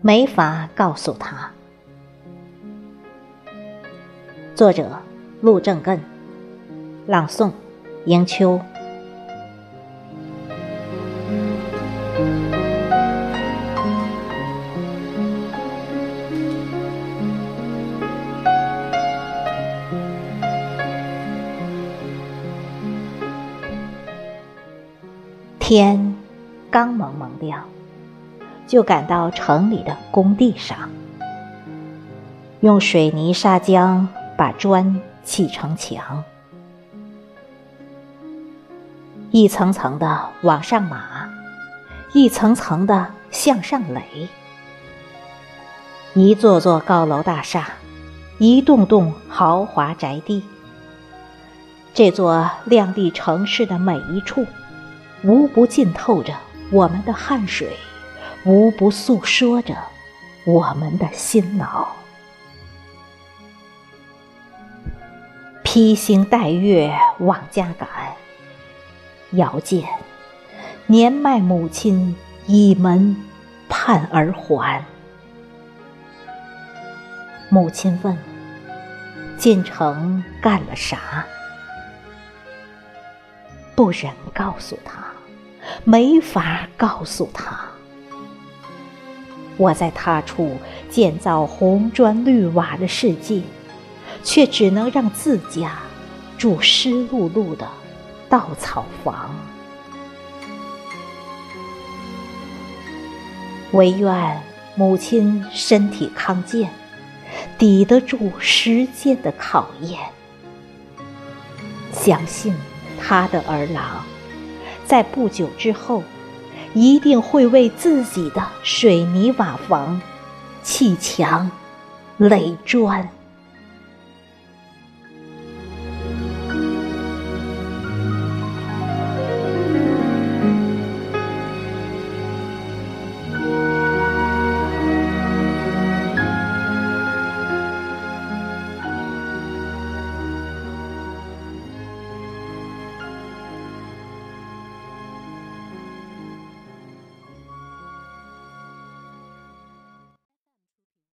没法告诉他。作者：陆正根，朗诵：迎秋。天刚蒙蒙亮。就赶到城里的工地上，用水泥砂浆把砖砌成墙，一层层的往上码，一层层的向上垒，一座座高楼大厦，一栋栋豪华宅地，这座亮丽城市的每一处，无不浸透着我们的汗水。无不诉说着我们的辛劳。披星戴月往家赶，遥见年迈母亲倚门盼儿还。母亲问：“进城干了啥？”不忍告诉他，没法告诉他。我在他处建造红砖绿瓦的世界，却只能让自家住湿漉漉的稻草房。唯愿母亲身体康健，抵得住时间的考验。相信他的儿郎，在不久之后。一定会为自己的水泥瓦房砌墙、垒砖。